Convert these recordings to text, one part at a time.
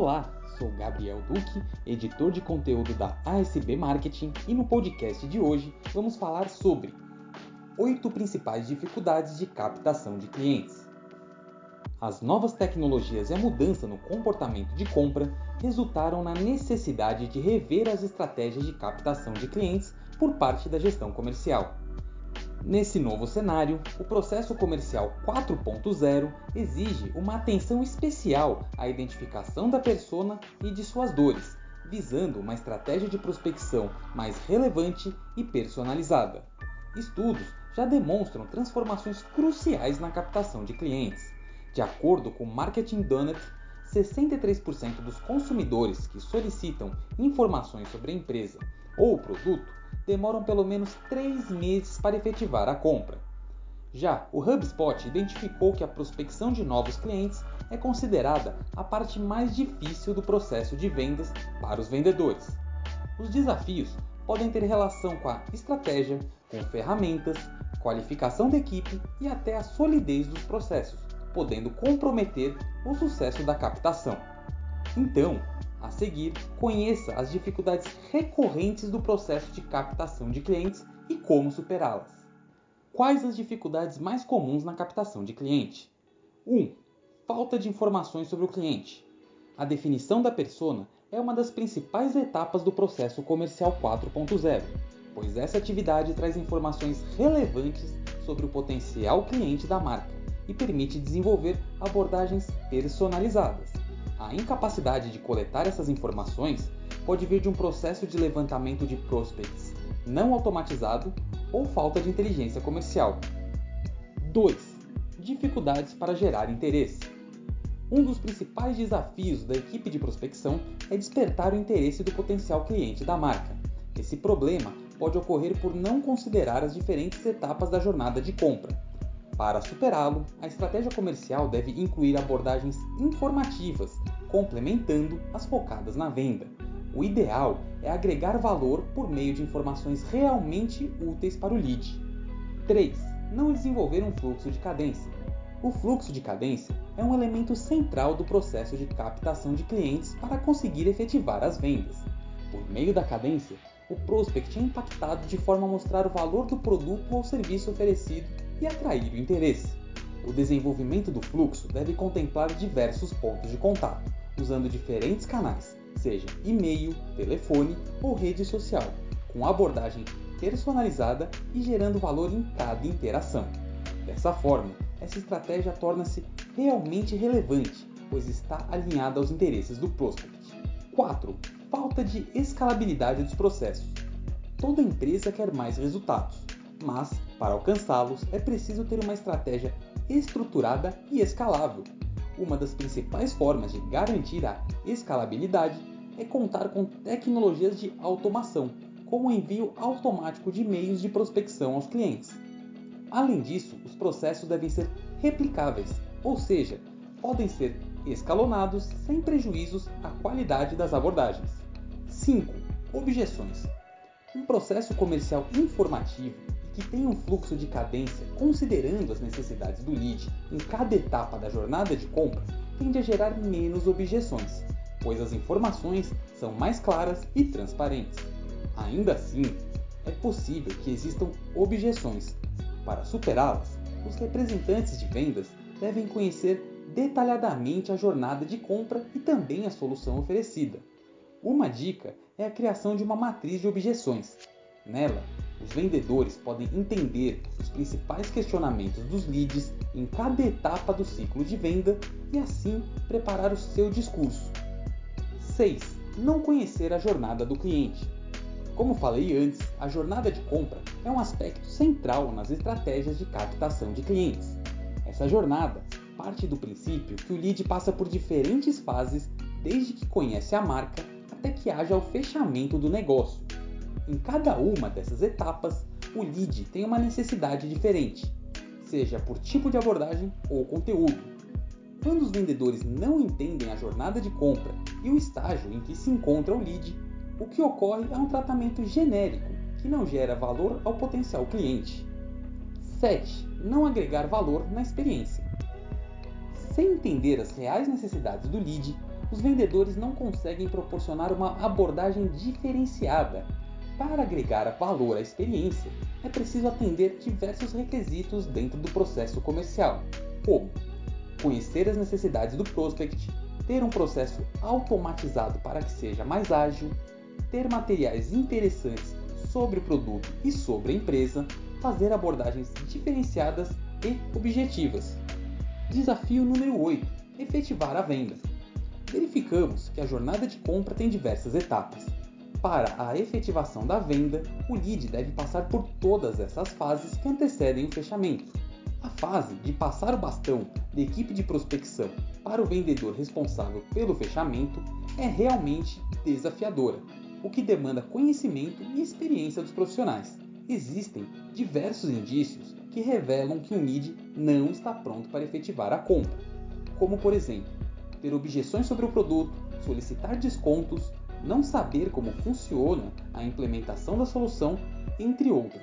Olá, sou Gabriel Duque, editor de conteúdo da ASB Marketing e no podcast de hoje vamos falar sobre oito principais dificuldades de captação de clientes. As novas tecnologias e a mudança no comportamento de compra resultaram na necessidade de rever as estratégias de captação de clientes por parte da gestão comercial. Nesse novo cenário, o processo comercial 4.0 exige uma atenção especial à identificação da persona e de suas dores, visando uma estratégia de prospecção mais relevante e personalizada. Estudos já demonstram transformações cruciais na captação de clientes. De acordo com Marketing Donut, 63% dos consumidores que solicitam informações sobre a empresa ou o produto demoram pelo menos 3 meses para efetivar a compra. Já o HubSpot identificou que a prospecção de novos clientes é considerada a parte mais difícil do processo de vendas para os vendedores. Os desafios podem ter relação com a estratégia, com ferramentas, qualificação da equipe e até a solidez dos processos, podendo comprometer o sucesso da captação. Então, a seguir, conheça as dificuldades recorrentes do processo de captação de clientes e como superá-las. Quais as dificuldades mais comuns na captação de cliente? 1. Um, falta de informações sobre o cliente. A definição da persona é uma das principais etapas do processo comercial 4.0, pois essa atividade traz informações relevantes sobre o potencial cliente da marca e permite desenvolver abordagens personalizadas. A incapacidade de coletar essas informações pode vir de um processo de levantamento de prospects não automatizado ou falta de inteligência comercial. 2. Dificuldades para gerar interesse. Um dos principais desafios da equipe de prospecção é despertar o interesse do potencial cliente da marca. Esse problema pode ocorrer por não considerar as diferentes etapas da jornada de compra. Para superá-lo, a estratégia comercial deve incluir abordagens informativas complementando as focadas na venda. O ideal é agregar valor por meio de informações realmente úteis para o lead. 3. Não desenvolver um fluxo de cadência. O fluxo de cadência é um elemento central do processo de captação de clientes para conseguir efetivar as vendas. Por meio da cadência, o prospect é impactado de forma a mostrar o valor do produto ou serviço oferecido e atrair o interesse. O desenvolvimento do fluxo deve contemplar diversos pontos de contato, usando diferentes canais, seja e-mail, telefone ou rede social, com abordagem personalizada e gerando valor em cada interação. Dessa forma, essa estratégia torna-se realmente relevante, pois está alinhada aos interesses do prospect. 4. Falta de escalabilidade dos processos. Toda empresa quer mais resultados, mas para alcançá-los é preciso ter uma estratégia estruturada e escalável. Uma das principais formas de garantir a escalabilidade é contar com tecnologias de automação, como o envio automático de e-mails de prospecção aos clientes. Além disso, os processos devem ser replicáveis, ou seja, podem ser escalonados sem prejuízos à qualidade das abordagens. 5. Objeções. Um processo comercial informativo que tem um fluxo de cadência considerando as necessidades do lead em cada etapa da jornada de compra tende a gerar menos objeções, pois as informações são mais claras e transparentes. Ainda assim, é possível que existam objeções. Para superá-las, os representantes de vendas devem conhecer detalhadamente a jornada de compra e também a solução oferecida. Uma dica é a criação de uma matriz de objeções. Nela, os vendedores podem entender os principais questionamentos dos leads em cada etapa do ciclo de venda e assim preparar o seu discurso. 6. Não conhecer a jornada do cliente. Como falei antes, a jornada de compra é um aspecto central nas estratégias de captação de clientes. Essa jornada parte do princípio que o lead passa por diferentes fases desde que conhece a marca até que haja o fechamento do negócio. Em cada uma dessas etapas, o lead tem uma necessidade diferente, seja por tipo de abordagem ou conteúdo. Quando os vendedores não entendem a jornada de compra e o estágio em que se encontra o lead, o que ocorre é um tratamento genérico que não gera valor ao potencial cliente. 7. Não agregar valor na experiência. Sem entender as reais necessidades do lead, os vendedores não conseguem proporcionar uma abordagem diferenciada. Para agregar valor à experiência, é preciso atender diversos requisitos dentro do processo comercial, como conhecer as necessidades do prospect, ter um processo automatizado para que seja mais ágil, ter materiais interessantes sobre o produto e sobre a empresa, fazer abordagens diferenciadas e objetivas. Desafio número 8: efetivar a venda. Verificamos que a jornada de compra tem diversas etapas. Para a efetivação da venda, o lead deve passar por todas essas fases que antecedem o fechamento. A fase de passar o bastão da equipe de prospecção para o vendedor responsável pelo fechamento é realmente desafiadora, o que demanda conhecimento e experiência dos profissionais. Existem diversos indícios que revelam que o lead não está pronto para efetivar a compra, como por exemplo, ter objeções sobre o produto, solicitar descontos, não saber como funciona a implementação da solução, entre outros.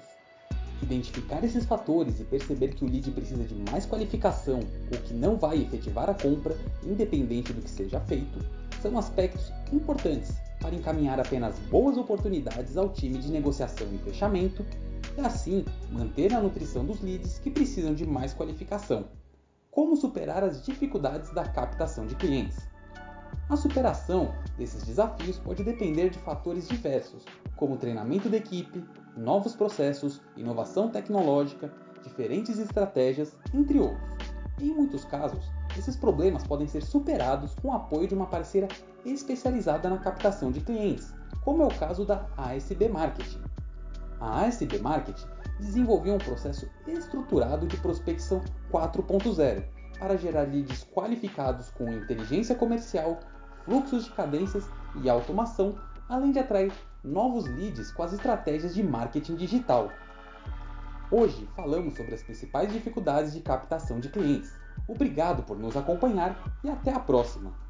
Identificar esses fatores e perceber que o lead precisa de mais qualificação ou que não vai efetivar a compra, independente do que seja feito, são aspectos importantes para encaminhar apenas boas oportunidades ao time de negociação e fechamento e assim manter a nutrição dos leads que precisam de mais qualificação. Como superar as dificuldades da captação de clientes? A superação desses desafios pode depender de fatores diversos, como treinamento da equipe, novos processos, inovação tecnológica, diferentes estratégias, entre outros. Em muitos casos, esses problemas podem ser superados com o apoio de uma parceira especializada na captação de clientes, como é o caso da ASB Marketing. A ASB Marketing desenvolveu um processo estruturado de prospecção 4.0 para gerar leads qualificados com inteligência comercial, fluxos de cadências e automação, além de atrair novos leads com as estratégias de marketing digital. Hoje falamos sobre as principais dificuldades de captação de clientes. Obrigado por nos acompanhar e até a próxima!